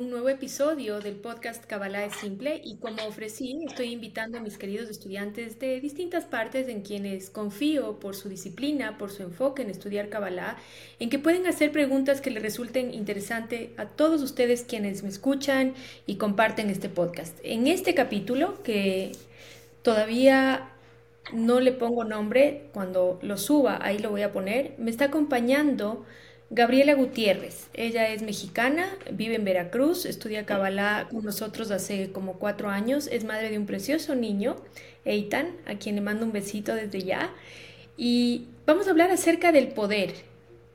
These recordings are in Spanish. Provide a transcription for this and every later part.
un nuevo episodio del podcast Kabbalah es Simple y como ofrecí, estoy invitando a mis queridos estudiantes de distintas partes en quienes confío por su disciplina, por su enfoque en estudiar Kabbalah, en que pueden hacer preguntas que les resulten interesantes a todos ustedes quienes me escuchan y comparten este podcast. En este capítulo, que todavía no le pongo nombre, cuando lo suba ahí lo voy a poner, me está acompañando Gabriela Gutiérrez, ella es mexicana, vive en Veracruz, estudia Kabbalah con nosotros hace como cuatro años, es madre de un precioso niño, Eitan, a quien le mando un besito desde ya. Y vamos a hablar acerca del poder,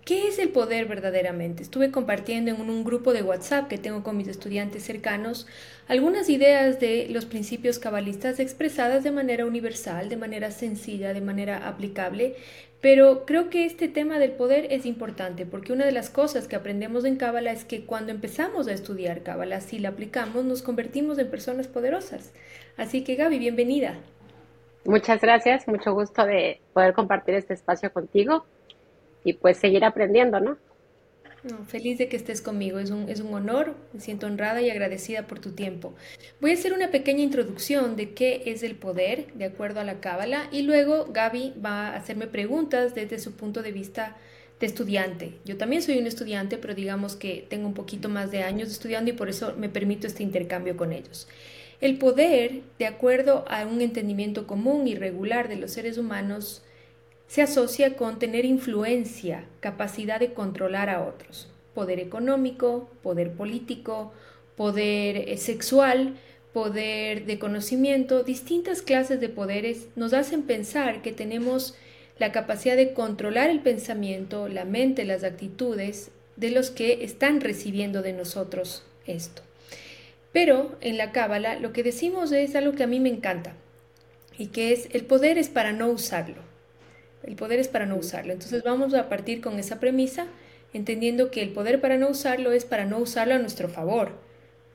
¿Qué es el poder verdaderamente? Estuve compartiendo en un, grupo de WhatsApp que tengo con mis estudiantes cercanos algunas ideas de los principios cabalistas expresadas de manera universal, de manera sencilla, de manera aplicable, pero creo que este tema del poder es importante porque una de las cosas que aprendemos en Cábala es que cuando empezamos a estudiar Cábala, si la aplicamos, nos convertimos en personas poderosas. Así que Gaby, bienvenida. Muchas gracias, mucho gusto de poder compartir este espacio contigo y pues seguir aprendiendo, ¿no? feliz de que estés conmigo, es un, es un honor, me siento honrada y agradecida por tu tiempo. Voy a hacer una pequeña introducción de qué es el poder de acuerdo a la Cábala y luego Gaby va a hacerme preguntas desde su punto de vista de estudiante. Yo también soy un estudiante, pero digamos que tengo un poquito más de años estudiando y por eso me permito este intercambio con ellos. El poder, de acuerdo a un entendimiento común y regular de los seres humanos, se asocia con tener influencia, capacidad de controlar a otros, poder económico, poder político, poder eh, sexual, poder de conocimiento, distintas clases de poderes nos hacen pensar que tenemos la capacidad de controlar el pensamiento, la mente, las actitudes de los que están recibiendo de nosotros esto. Pero en la Cábala lo que decimos es algo que a mí me encanta y que es el poder es para no usarlo. El poder es para no usarlo. Entonces vamos a partir con esa premisa, entendiendo que el poder para no usarlo es para no usarlo a nuestro favor.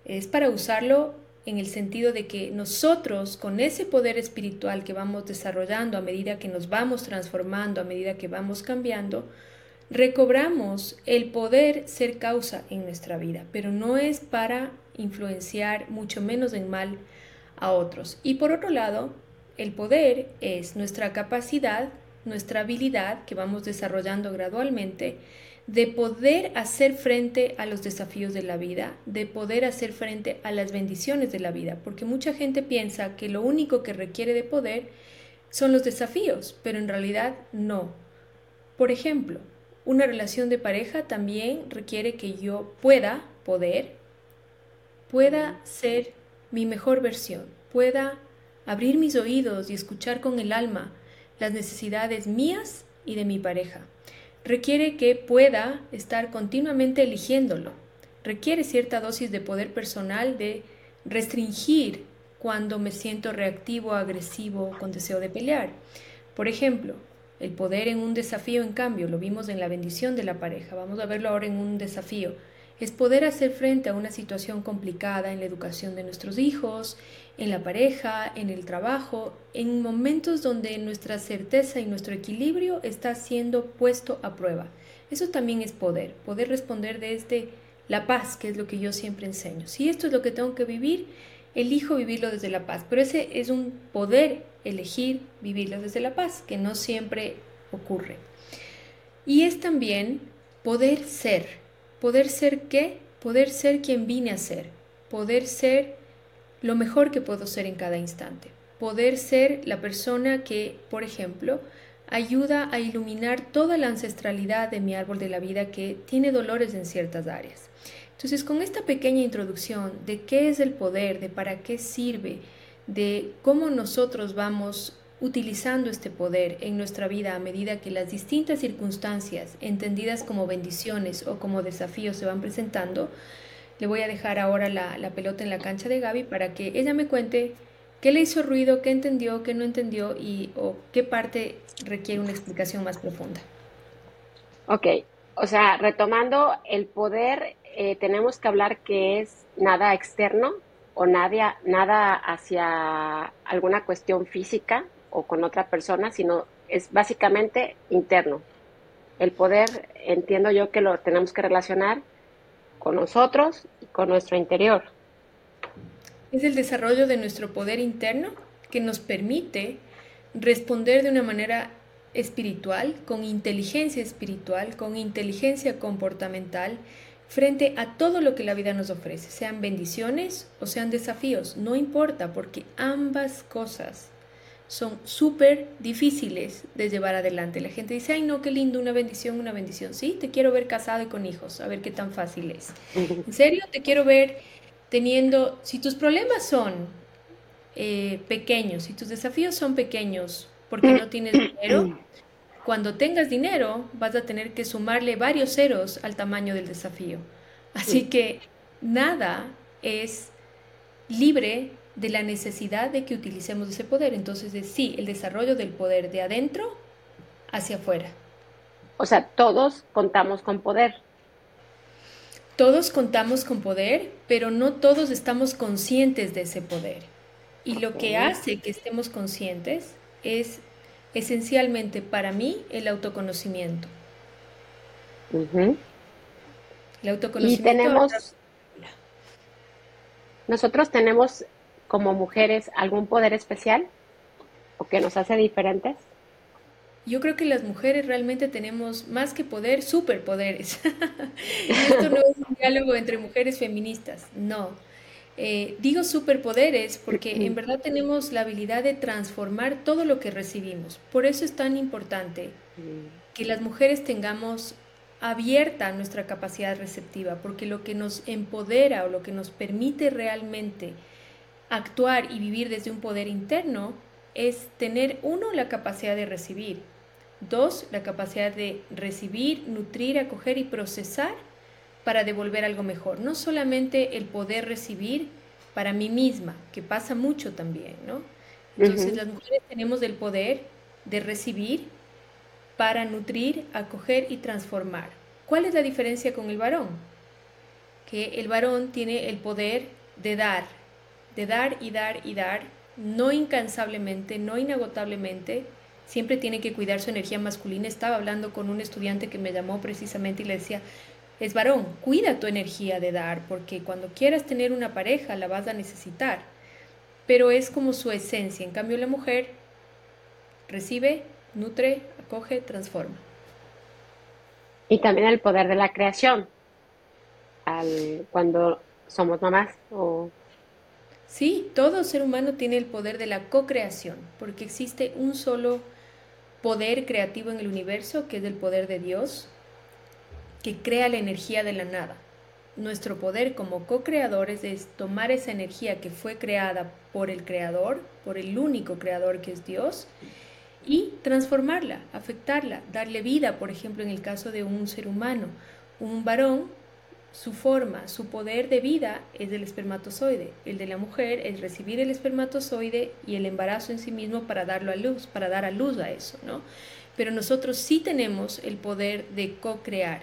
Es para usarlo en el sentido de que nosotros, con ese poder espiritual que vamos desarrollando a medida que nos vamos transformando, a medida que vamos cambiando, recobramos el poder ser causa en nuestra vida, pero no es para influenciar mucho menos en mal a otros. Y por otro lado, el poder es nuestra capacidad nuestra habilidad que vamos desarrollando gradualmente de poder hacer frente a los desafíos de la vida, de poder hacer frente a las bendiciones de la vida, porque mucha gente piensa que lo único que requiere de poder son los desafíos, pero en realidad no. Por ejemplo, una relación de pareja también requiere que yo pueda, poder, pueda ser mi mejor versión, pueda abrir mis oídos y escuchar con el alma, las necesidades mías y de mi pareja. Requiere que pueda estar continuamente eligiéndolo. Requiere cierta dosis de poder personal de restringir cuando me siento reactivo, agresivo, con deseo de pelear. Por ejemplo, el poder en un desafío, en cambio, lo vimos en la bendición de la pareja. Vamos a verlo ahora en un desafío es poder hacer frente a una situación complicada en la educación de nuestros hijos, en la pareja, en el trabajo, en momentos donde nuestra certeza y nuestro equilibrio está siendo puesto a prueba. Eso también es poder, poder responder desde la paz, que es lo que yo siempre enseño. Si esto es lo que tengo que vivir, elijo vivirlo desde la paz, pero ese es un poder elegir vivirlo desde la paz, que no siempre ocurre. Y es también poder ser, ¿Poder ser qué? Poder ser quien vine a ser. Poder ser lo mejor que puedo ser en cada instante. Poder ser la persona que, por ejemplo, ayuda a iluminar toda la ancestralidad de mi árbol de la vida que tiene dolores en ciertas áreas. Entonces, con esta pequeña introducción de qué es el poder, de para qué sirve, de cómo nosotros vamos utilizando este poder en nuestra vida a medida que las distintas circunstancias, entendidas como bendiciones o como desafíos, se van presentando, le voy a dejar ahora la, pelota en la cancha de Gaby para que ella me cuente qué le hizo ruido, qué entendió, qué no entendió y o qué parte requiere una explicación más profunda. Ok, o sea, retomando el poder, eh, tenemos que hablar que es nada externo o nada, nada hacia alguna cuestión física, o con otra persona, sino es básicamente interno. El poder, entiendo yo que lo tenemos que relacionar con nosotros y con nuestro interior. Es el desarrollo de nuestro poder interno que nos permite responder de una manera espiritual, con inteligencia espiritual, con inteligencia comportamental, frente a todo lo que la vida nos ofrece, sean bendiciones o sean desafíos, no importa, porque ambas cosas son súper difíciles de llevar adelante. La gente dice, ay no, qué lindo, una bendición, una bendición. Sí, te quiero ver casado y con hijos, a ver qué tan fácil es. En serio, te quiero ver teniendo, si tus problemas son eh, pequeños, si tus desafíos son pequeños porque no tienes dinero, cuando tengas dinero vas a tener que sumarle varios ceros al tamaño del desafío. Así que nada es libre de la necesidad de que utilicemos ese poder. Entonces, es, sí, el desarrollo del poder de adentro hacia afuera. O sea, todos contamos con poder. Todos contamos con poder, pero no todos estamos conscientes de ese poder. Y lo que hace que estemos conscientes es esencialmente para mí el autoconocimiento. El autoconocimiento. Y tenemos, nosotros tenemos como mujeres algún poder especial o que nos hace diferentes. Yo creo que las mujeres realmente tenemos más que poder, superpoderes. esto no es un diálogo entre mujeres feministas, no eh, digo superpoderes porque en verdad tenemos la habilidad de transformar todo lo que recibimos. Por eso es tan importante que las mujeres tengamos abierta nuestra capacidad receptiva, porque lo que nos empodera o lo que nos permite realmente actuar y vivir desde un poder interno es tener, uno, la capacidad de recibir, dos, la capacidad de recibir, nutrir, acoger y procesar para devolver algo mejor. No solamente el poder recibir para mí misma, que pasa mucho también, ¿no? Entonces las mujeres tenemos el poder de recibir para nutrir, acoger y transformar. ¿Cuál es la diferencia con el varón? Que el varón tiene el poder de dar, de dar y dar y dar, no incansablemente, no inagotablemente, siempre tiene que cuidar su energía masculina. Estaba hablando con un estudiante que me llamó precisamente y le decía, es varón, cuida tu energía de dar, porque cuando quieras tener una pareja la vas a necesitar. Pero es como su esencia. En cambio, la mujer recibe, nutre, acoge, transforma. Y también el poder de la creación. Al, cuando somos mamás o Sí, todo ser humano tiene el poder de la co-creación, porque existe un solo poder creativo en el universo, que es el poder de Dios, que crea la energía de la nada. Nuestro poder como co-creadores es tomar esa energía que fue creada por el creador, por el único creador que es Dios, y transformarla, afectarla, darle vida, por ejemplo, en el caso de un ser humano. Un varón, su forma, su poder de vida es del espermatozoide. El de la mujer es recibir el espermatozoide y el embarazo en sí mismo para darlo a luz, para dar a luz a eso, ¿no? Pero nosotros sí tenemos el poder de co-crear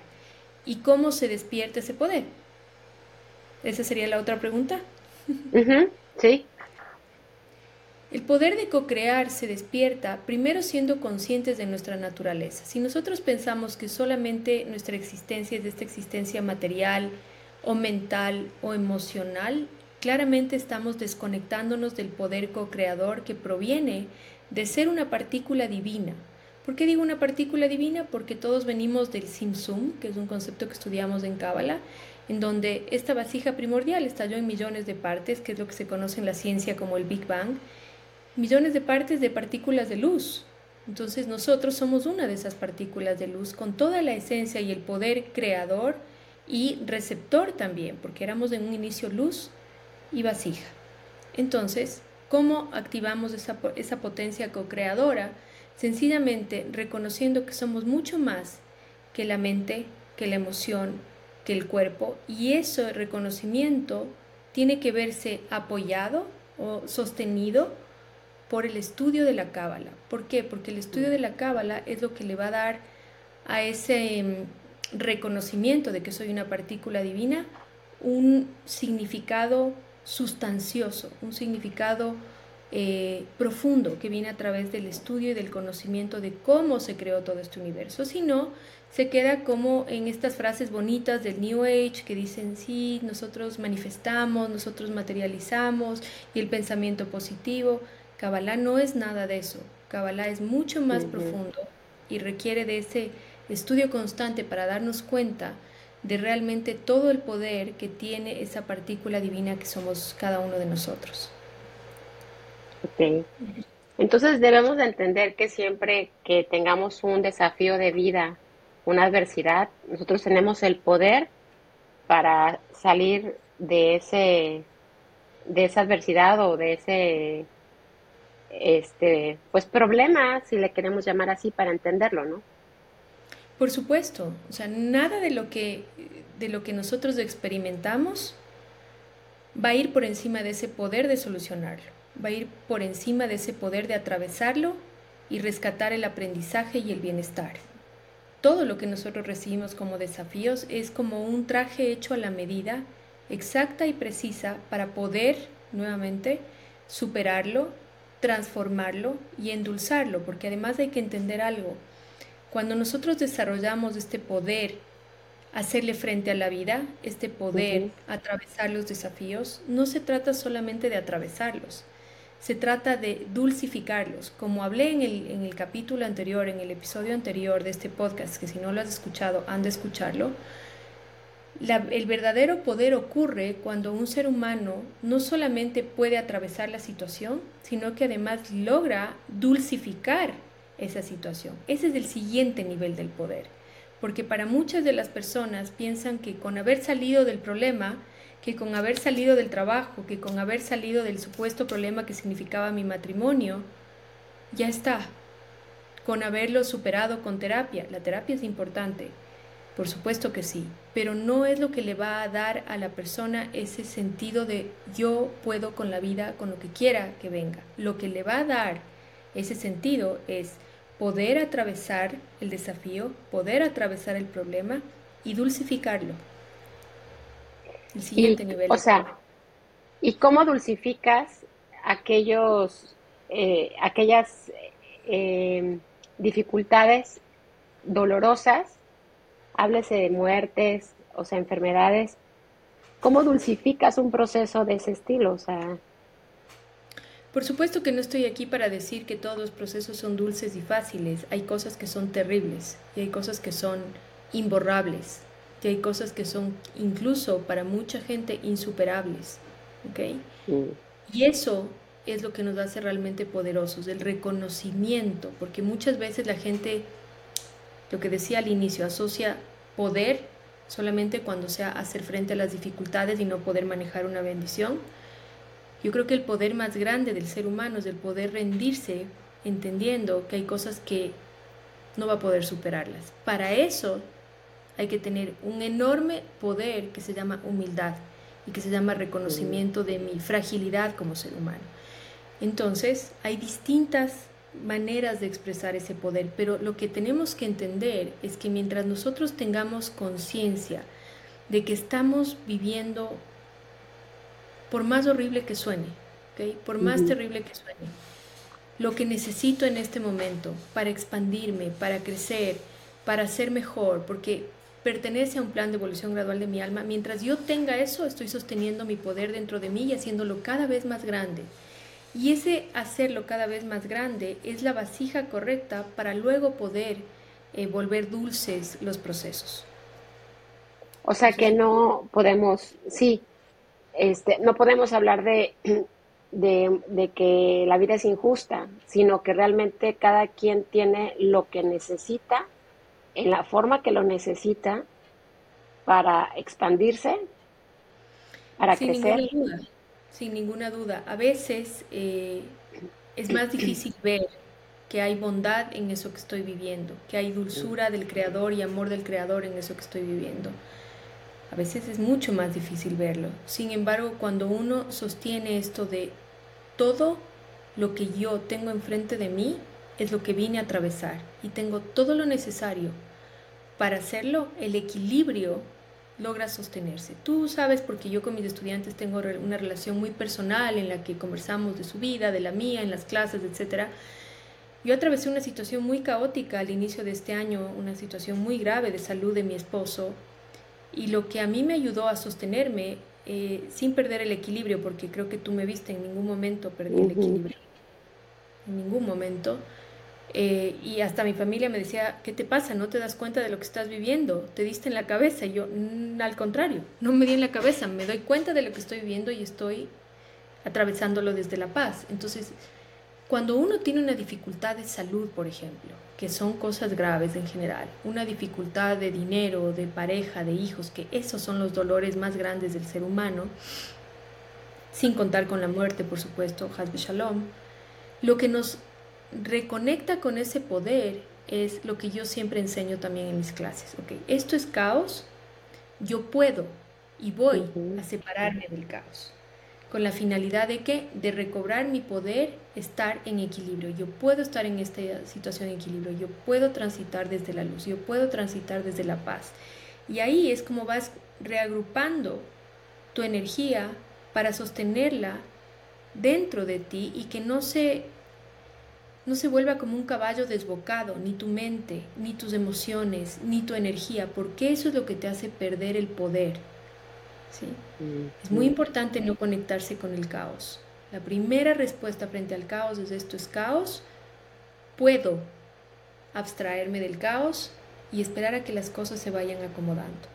y cómo se despierta ese poder. Esa sería la otra pregunta. Sí. El poder de co-crear se despierta primero siendo conscientes de nuestra naturaleza. Si nosotros pensamos que solamente nuestra existencia es esta existencia material o mental o emocional, claramente estamos desconectándonos del poder co-creador que proviene de ser una partícula divina, ¿Por qué digo una partícula divina? Porque todos venimos del Simsum, que es un concepto que estudiamos en Cábala, en donde esta vasija primordial estalló en millones de partes, que es lo que se conoce en la ciencia como el Big Bang, millones de partes de partículas de luz. Entonces nosotros somos una de esas partículas de luz con toda la esencia y el poder creador y receptor también, porque éramos en un inicio luz y vasija. Entonces, ¿cómo activamos esa, esa potencia co-creadora? sencillamente reconociendo que somos mucho más que la mente, que la emoción, que el cuerpo, y ese reconocimiento tiene que verse apoyado o sostenido por el estudio de la cábala. ¿Por qué? Porque el estudio de la cábala es lo que le va a dar a ese mm, reconocimiento de que soy una partícula divina un significado sustancioso, un significado eh, profundo que viene a través del estudio y del conocimiento de cómo se creó todo este universo, sino se queda como en estas frases bonitas del New Age que dicen, sí, nosotros manifestamos, nosotros materializamos y el pensamiento positivo. Kabbalah no es nada de eso. Kabbalah es mucho más profundo y requiere de ese estudio constante para darnos cuenta de realmente todo el poder que tiene esa partícula divina que somos cada uno de nosotros. Ok. Entonces debemos de entender que siempre que tengamos un desafío de vida, una adversidad, nosotros tenemos el poder para salir de ese de esa adversidad o de ese este pues problema, si le queremos llamar así para entenderlo, ¿no? Por supuesto, o sea, nada de lo que de lo que nosotros experimentamos va a ir por encima de ese poder de solucionarlo, va a ir por encima de ese poder de atravesarlo y rescatar el aprendizaje y el bienestar. Todo lo que nosotros recibimos como desafíos es como un traje hecho a la medida, exacta y precisa para poder, nuevamente, superarlo, transformarlo y endulzarlo, porque además hay que entender algo. Cuando nosotros desarrollamos este poder hacerle frente a la vida, este poder atravesar los desafíos, no se trata solamente de atravesarlos, se trata de dulcificarlos. Como hablé en el, en el capítulo anterior, en el episodio anterior de este podcast, que si no lo has escuchado, han de escucharlo, el verdadero poder ocurre cuando un ser humano no solamente puede atravesar la situación, sino que además logra dulcificar esa situación. Ese es el siguiente nivel del poder. Porque para muchas de las personas piensan que con haber salido del problema, que con haber salido del trabajo, que con haber salido del supuesto problema que significaba mi matrimonio, ya está. Con haberlo superado con terapia. La terapia es importante, por supuesto que sí, pero no es lo que le va a dar a la persona ese sentido de yo puedo con la vida, con lo que quiera que venga. Lo que le va a dar ese sentido es poder atravesar el desafío, poder atravesar el problema y dulcificarlo siguiente nivel. O sea, ¿y cómo dulcificas aquellos, eh, aquellas eh, dificultades dolorosas? Háblese de muertes, o sea, enfermedades. ¿Cómo dulcificas un proceso de ese estilo? O sea, por supuesto que no estoy aquí para decir que todos los procesos son dulces y fáciles. Hay cosas que son terribles y hay cosas que son imborrables que hay cosas que son incluso para mucha gente insuperables. ¿ok? Y eso es lo que nos hace realmente poderosos, el reconocimiento, porque muchas veces la gente, lo que decía al inicio, asocia poder solamente cuando sea hacer frente a las dificultades y no poder manejar una bendición. Yo creo que el poder más grande del ser humano es el poder rendirse entendiendo que hay cosas que no va a poder superarlas. Para eso hay que tener un enorme poder que se llama humildad y que se llama reconocimiento de mi fragilidad como ser humano. Entonces, hay distintas maneras de expresar ese poder, pero lo que tenemos que entender es que mientras nosotros tengamos conciencia de que estamos viviendo, por más horrible que suene, por más terrible que suene, lo que necesito en este momento para expandirme, para crecer, para ser mejor, porque pertenece a un plan de evolución gradual de mi alma. Mientras yo tenga eso, estoy sosteniendo mi poder dentro de mí y haciéndolo cada vez más grande. Y ese hacerlo cada vez más grande es la vasija correcta para luego poder eh, volver dulces los procesos. O sea que no podemos, sí, este, no podemos hablar de, de, de, que la vida es injusta, sino que realmente cada quien tiene lo que necesita en la forma que lo necesita para expandirse, para sin crecer. Ninguna duda, sin ninguna duda. A veces eh, es más difícil ver que hay bondad en eso que estoy viviendo, que hay dulzura del Creador y amor del Creador en eso que estoy viviendo. A veces es mucho más difícil verlo. Sin embargo, cuando uno sostiene esto de todo lo que yo tengo enfrente de mí es lo que vine a atravesar y tengo todo lo necesario para hacerlo, el equilibrio logra sostenerse. Tú sabes, porque yo con mis estudiantes tengo una relación muy personal en la que conversamos de su vida, de la mía, en las clases, etc. Yo atravesé una situación muy caótica al inicio de este año, una situación muy grave de salud de mi esposo, y lo que a mí me ayudó a sostenerme eh, sin perder el equilibrio, porque creo que tú me viste en ningún momento perdí el equilibrio, en ningún momento, eh, y hasta mi familia me decía, ¿qué te pasa? ¿No te das cuenta de lo que estás viviendo? ¿Te diste en la cabeza? Y yo, mm, al contrario, no me di en la cabeza, me doy cuenta de lo que estoy viviendo y estoy atravesándolo desde la paz. Entonces, cuando uno tiene una dificultad de salud, por ejemplo, que son cosas graves en general, una dificultad de dinero, de pareja, de hijos, que esos son los dolores más grandes del ser humano, sin contar con la muerte, por supuesto, Hasbe Shalom, lo que nos reconecta con ese poder es lo que yo siempre enseño también en mis clases. Okay, esto es caos, yo puedo y voy a separarme del caos con la finalidad de que de recobrar mi poder, estar en equilibrio. Yo puedo estar en esta situación de equilibrio, yo puedo transitar desde la luz, yo puedo transitar desde la paz. Y ahí es como vas reagrupando tu energía para sostenerla dentro de ti y que no se no se vuelva como un caballo desbocado, ni tu mente, ni tus emociones, ni tu energía, porque eso es lo que te hace perder el poder. ¿sí? Mm, es muy importante no conectarse con el caos. La primera respuesta frente al caos es esto es caos. Puedo abstraerme del caos y esperar a que las cosas se vayan acomodando.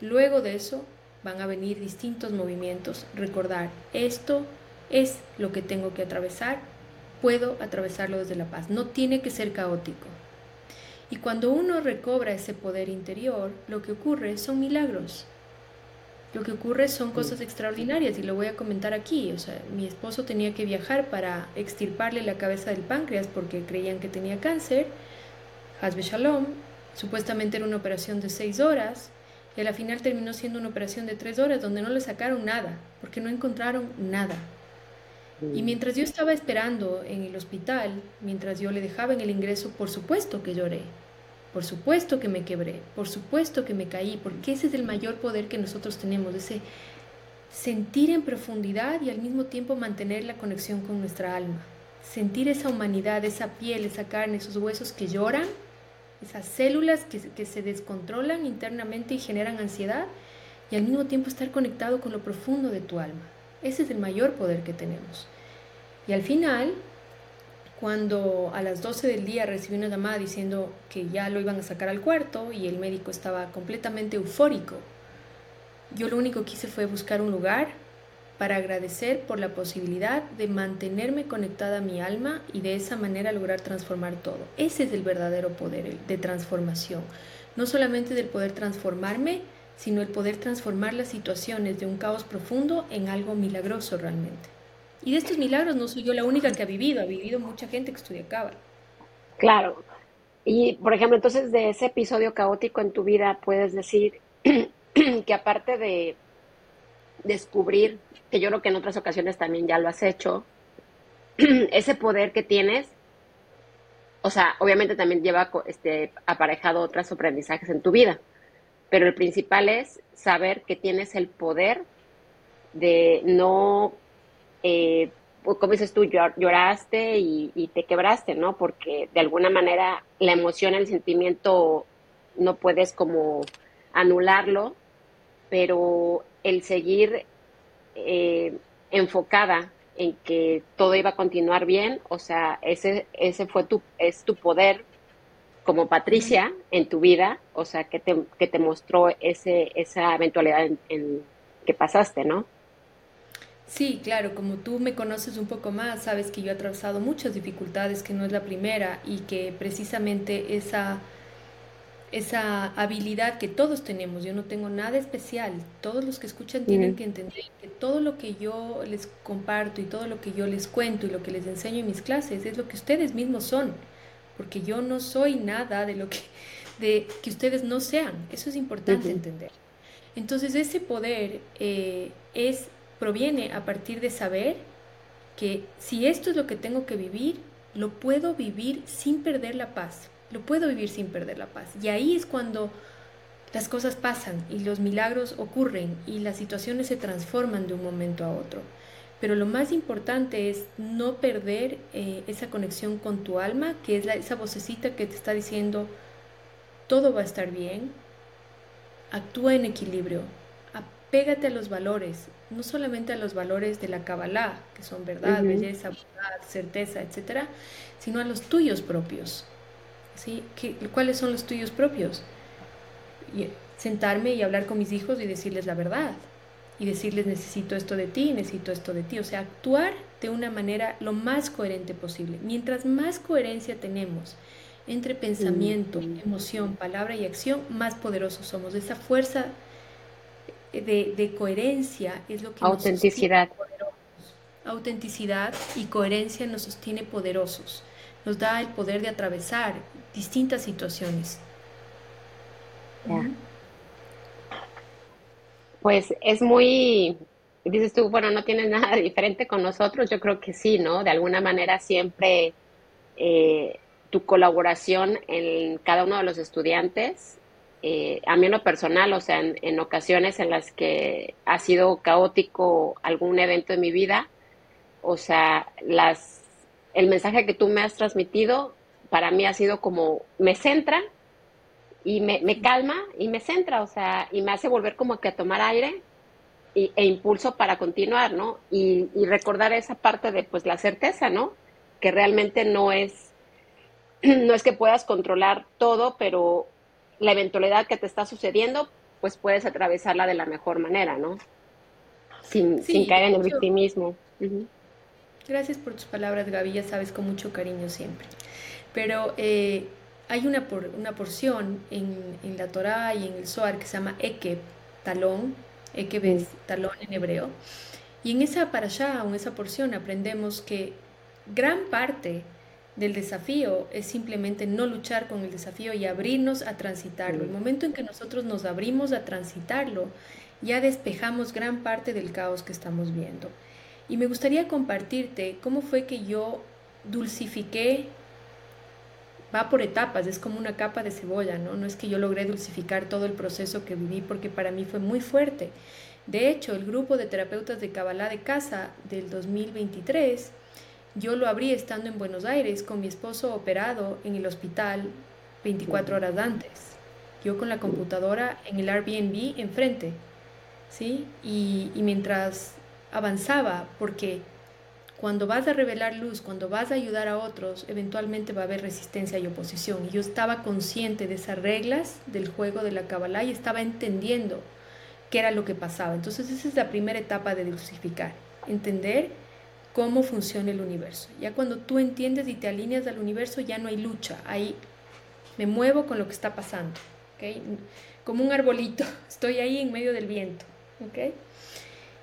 Luego de eso van a venir distintos movimientos. Recordar, esto es lo que tengo que atravesar puedo atravesarlo desde la paz. No tiene que ser caótico. Y cuando uno recobra ese poder interior, lo que ocurre son milagros. Lo que ocurre son cosas extraordinarias y lo voy a comentar aquí. O sea, mi esposo tenía que viajar para extirparle la cabeza del páncreas porque creían que tenía cáncer. Hazbe Shalom. Supuestamente era una operación de seis horas y a la final terminó siendo una operación de tres horas donde no le sacaron nada porque no encontraron nada. Y mientras yo estaba esperando en el hospital, mientras yo le dejaba en el ingreso, por supuesto que lloré, por supuesto que me quebré, por supuesto que me caí, porque ese es el mayor poder que nosotros tenemos, ese sentir en profundidad y al mismo tiempo mantener la conexión con nuestra alma, sentir esa humanidad, esa piel, esa carne, esos huesos que lloran, esas células que, que se descontrolan internamente y generan ansiedad, y al mismo tiempo estar conectado con lo profundo de tu alma. Ese es el mayor poder que tenemos. Y al final, cuando a las 12 del día recibí una llamada diciendo que ya lo iban a sacar al cuarto y el médico estaba completamente eufórico, yo lo único que hice fue buscar un lugar para agradecer por la posibilidad de mantenerme conectada a mi alma y de esa manera lograr transformar todo. Ese es el verdadero poder de transformación. No solamente del poder transformarme, sino el poder transformar las situaciones de un caos profundo en algo milagroso realmente. Y de estos milagros no soy yo la única que ha vivido, ha vivido mucha gente que estudia Cábala. Claro. Y, por ejemplo, entonces de ese episodio caótico en tu vida, puedes decir que aparte de descubrir, que yo creo que en otras ocasiones también ya lo has hecho, ese poder que tienes, o sea, obviamente también lleva este, aparejado otros aprendizajes en tu vida pero el principal es saber que tienes el poder de no, eh, pues, como dices tú, lloraste y, te quebraste, ¿no? Porque de alguna manera la emoción, el sentimiento, no puedes como anularlo, pero el seguir eh, enfocada en que todo iba a continuar bien, o sea, ese, ese fue tu, es tu poder como Patricia en tu vida, o sea, que te, que te mostró ese, esa eventualidad en, que pasaste, ¿no? Sí, claro, como tú me conoces un poco más, sabes que yo he atravesado muchas dificultades, que no es la primera, y que precisamente esa, esa habilidad que todos tenemos, yo no tengo nada especial, todos los que escuchan tienen que entender que todo lo que yo les comparto y todo lo que yo les cuento y lo que les enseño en mis clases es lo que ustedes mismos son porque yo no soy nada de lo que, de, que ustedes no sean. Eso es importante entender. Entonces ese poder eh, es, proviene a partir de saber que si esto es lo que tengo que vivir, lo puedo vivir sin perder la paz. Lo puedo vivir sin perder la paz. Y ahí es cuando las cosas pasan y los milagros ocurren y las situaciones se transforman de un momento a otro. Pero lo más importante es no perder eh, esa conexión con tu alma, que es esa vocecita que te está diciendo, todo va a estar bien, actúa en equilibrio, apégate a los valores, no solamente a los valores de la Kabbalah, que son verdad, belleza, certeza, etcétera, sino a los tuyos propios. ¿sí? ¿Cuáles son los tuyos propios? Y sentarme y hablar con mis hijos y decirles la verdad. Y decirles necesito esto de ti, necesito esto de ti. O sea, actuar de una manera lo más coherente posible. Mientras más coherencia tenemos entre pensamiento, emoción, palabra y acción, más poderosos somos. Esa fuerza de, coherencia es lo que Autenticidad. Nos Autenticidad y coherencia nos sostiene poderosos. Nos da el poder de atravesar distintas situaciones. Pues es muy, dices tú, bueno, no tienes nada diferente con nosotros. Yo creo que sí, ¿no? De alguna manera siempre eh, tu colaboración en cada uno de los estudiantes eh, a mí en lo personal, o sea, en, ocasiones en las que ha sido caótico algún evento en mi vida, o sea, las, el mensaje que tú me has transmitido para mí ha sido como, me centra y me, calma y me centra, o sea, y me hace volver como que a tomar aire y, e impulso para continuar, ¿no? Y, y recordar esa parte de, pues, la certeza, ¿no? Que realmente no es, no es que puedas controlar todo, pero la eventualidad que te está sucediendo, pues puedes atravesarla de la mejor manera, ¿no? Sin, caer en el victimismo. Gracias por tus palabras, Gaby, ya sabes, con mucho cariño siempre. Pero eh, hay una, por, una porción en, en, la Torá y en el Zohar que se llama Ekeb, talón, Ekeb es talón en hebreo, y en esa parashá, o en esa porción, aprendemos que gran parte del desafío es simplemente no luchar con el desafío y abrirnos a transitarlo. El momento en que nosotros nos abrimos a transitarlo, ya despejamos gran parte del caos que estamos viendo. Y me gustaría compartirte cómo fue que yo dulcifiqué, va por etapas, es como una capa de cebolla, ¿no? No es que yo logré dulcificar todo el proceso que viví porque para mí fue muy fuerte. De hecho, el grupo de terapeutas de Kabbalah de casa del 2023 yo lo abrí estando en Buenos Aires con mi esposo operado en el hospital 24 horas antes. Yo con la computadora en el Airbnb enfrente, ¿sí? Y, y mientras avanzaba, porque cuando vas a revelar luz, cuando vas a ayudar a otros, eventualmente va a haber resistencia y oposición. Y yo estaba consciente de esas reglas del juego de la Kabbalah y estaba entendiendo qué era lo que pasaba. Entonces esa es la primera etapa de dulcificar, entender cómo funciona el universo. Ya cuando tú entiendes y te alineas al universo, ya no hay lucha, ahí me muevo con lo que está pasando, ¿okay? como un arbolito, estoy ahí en medio del viento. ¿okay?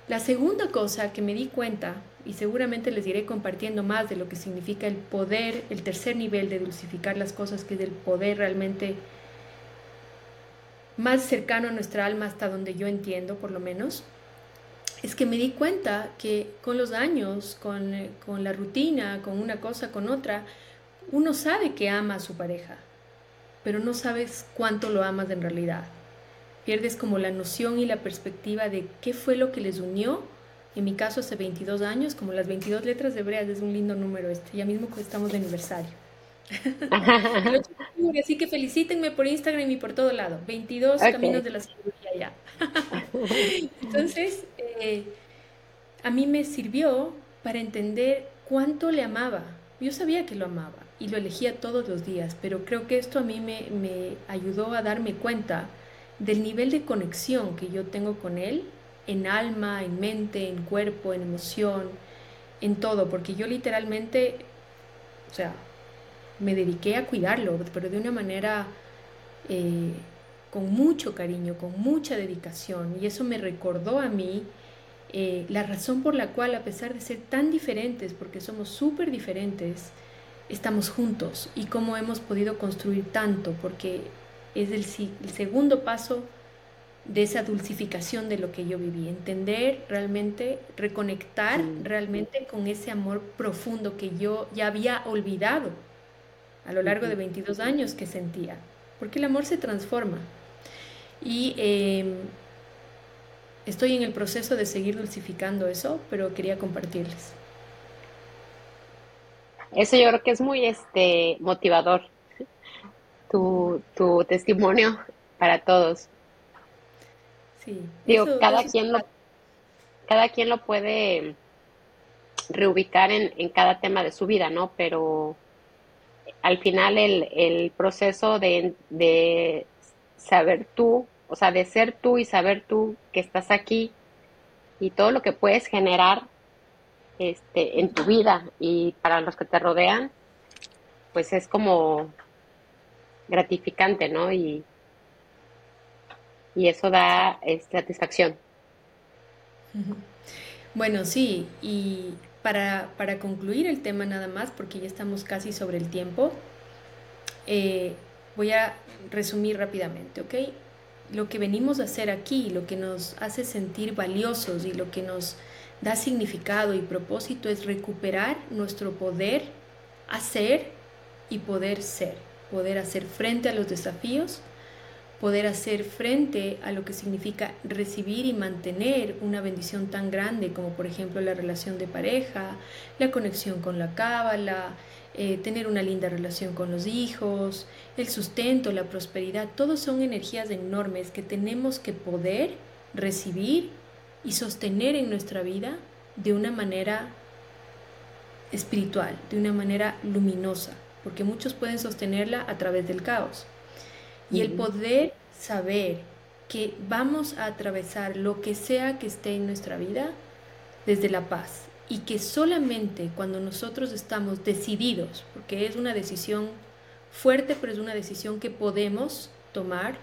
La segunda cosa que me di cuenta, y seguramente les iré compartiendo más de lo que significa el poder, el tercer nivel de dulcificar las cosas, que es el poder realmente más cercano a nuestra alma hasta donde yo entiendo, por lo menos, es que me di cuenta que con los años, con, con, la rutina, con una cosa, con otra, uno sabe que ama a su pareja, pero no sabes cuánto lo amas en realidad. Pierdes como la noción y la perspectiva de qué fue lo que les unió. En mi caso, hace 22 años, como las 22 letras hebreas, es un lindo número este, ya mismo que estamos de aniversario. Así que felicítenme por Instagram y por todo lado. 22 caminos de la sabiduría ya. Entonces, eh, a mí me sirvió para entender cuánto le amaba. Yo sabía que lo amaba y lo elegía todos los días, pero creo que esto a mí me, me ayudó a darme cuenta del nivel de conexión que yo tengo con él en alma, en mente, en cuerpo, en emoción, en todo, porque yo literalmente, o sea, me dediqué a cuidarlo, pero de una manera eh, con mucho cariño, con mucha dedicación. Y eso me recordó a mí eh, la razón por la cual, a pesar de ser tan diferentes, porque somos súper diferentes, estamos juntos y cómo hemos podido construir tanto, porque es el, el segundo paso de esa dulcificación de lo que yo viví, entender realmente, reconectar realmente con ese amor profundo que yo ya había olvidado a lo largo de 22 años que sentía, porque el amor se transforma. Y em, estoy en el proceso de seguir dulcificando eso, pero quería compartirles. Eso yo creo que es muy este motivador, tu, tu testimonio para todos. Sí. Digo, cada quien lo cada quien lo puede reubicar en, en, cada tema de su vida, ¿no? Pero al final el, el proceso de, de, saber tú, o sea, de ser tú y saber tú que estás aquí y todo lo que puedes generar este, en tu vida y para los que te rodean, pues es como gratificante, ¿no? Y, y eso da satisfacción. Bueno, sí, y para, para, concluir el tema nada más, porque ya estamos casi sobre el tiempo, eh, voy a resumir rápidamente, ¿ok? Lo que venimos a hacer aquí, lo que nos hace sentir valiosos y lo que nos da significado y propósito es recuperar nuestro poder hacer y poder ser, poder hacer frente a los desafíos, poder hacer frente a lo que significa recibir y mantener una bendición tan grande como por ejemplo la relación de pareja, la conexión con la cábala, eh, tener una linda relación con los hijos, el sustento, la prosperidad, todos son energías enormes que tenemos que poder recibir y sostener en nuestra vida de una manera espiritual, de una manera luminosa, porque muchos pueden sostenerla a través del caos. Y el poder saber que vamos a atravesar lo que sea que esté en nuestra vida desde la paz y que solamente cuando nosotros estamos decididos, porque es una decisión fuerte, pero es una decisión que podemos tomar,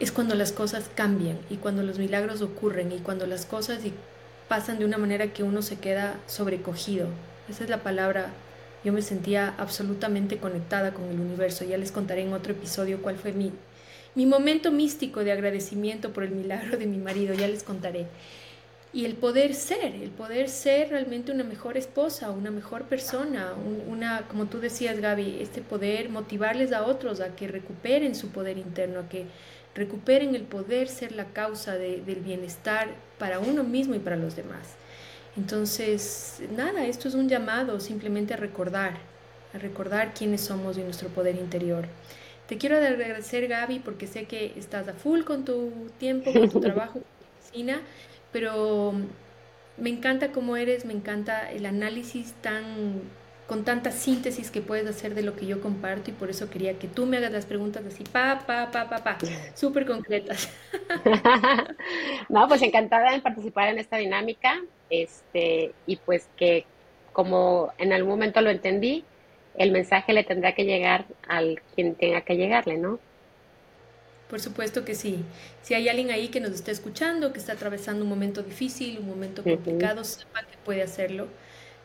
es cuando las cosas cambian y cuando los milagros ocurren y cuando las cosas pasan de una manera que uno se queda sobrecogido. Esa es la palabra. Yo me sentía absolutamente conectada con el universo. Ya les contaré en otro episodio cuál fue mi, mi momento místico de agradecimiento por el milagro de mi marido. Ya les contaré. Y el poder ser, el poder ser realmente una mejor esposa, una mejor persona, una, como tú decías Gaby, este poder motivarles a otros a que recuperen su poder interno, a que recuperen el poder ser la causa del bienestar para uno mismo y para los demás. Entonces, nada, esto es un llamado simplemente a recordar, a recordar quiénes somos y nuestro poder interior. Te quiero agradecer, Gaby, porque sé que estás a full con tu tiempo, con tu trabajo, con tu oficina, pero me encanta cómo eres, me encanta el análisis tan con tanta síntesis que puedes hacer de lo que yo comparto y por eso quería que tú me hagas las preguntas así, pa, pa, pa, pa, pa, súper concretas. no, pues encantada de participar en esta dinámica, este, y pues que como en algún momento lo entendí, el mensaje le tendrá que llegar al quien tenga que llegarle, ¿no? Por supuesto que sí. Si hay alguien ahí que nos está escuchando, que está atravesando un momento difícil, un momento complicado, sepa que puede hacerlo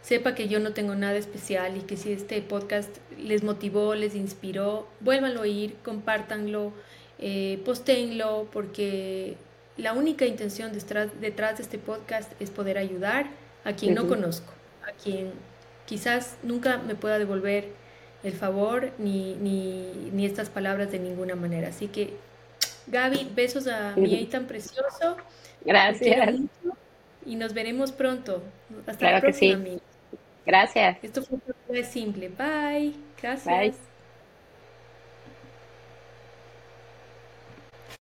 sepa que yo no tengo nada especial y que si este podcast les motivó, les inspiró, vuélvanlo a oír, compártanlo, eh, postéenlo, porque la única intención detrás, detrás, de este podcast es poder ayudar a quien no conozco, a quien quizás nunca me pueda devolver el favor ni, ni, ni estas palabras de ninguna manera. Así que, Gaby, besos a mi tan precioso. Gracias. Y nos veremos pronto. Hasta la próxima, sí. Gracias. Esto fue simple. Bye. Gracias. Bye.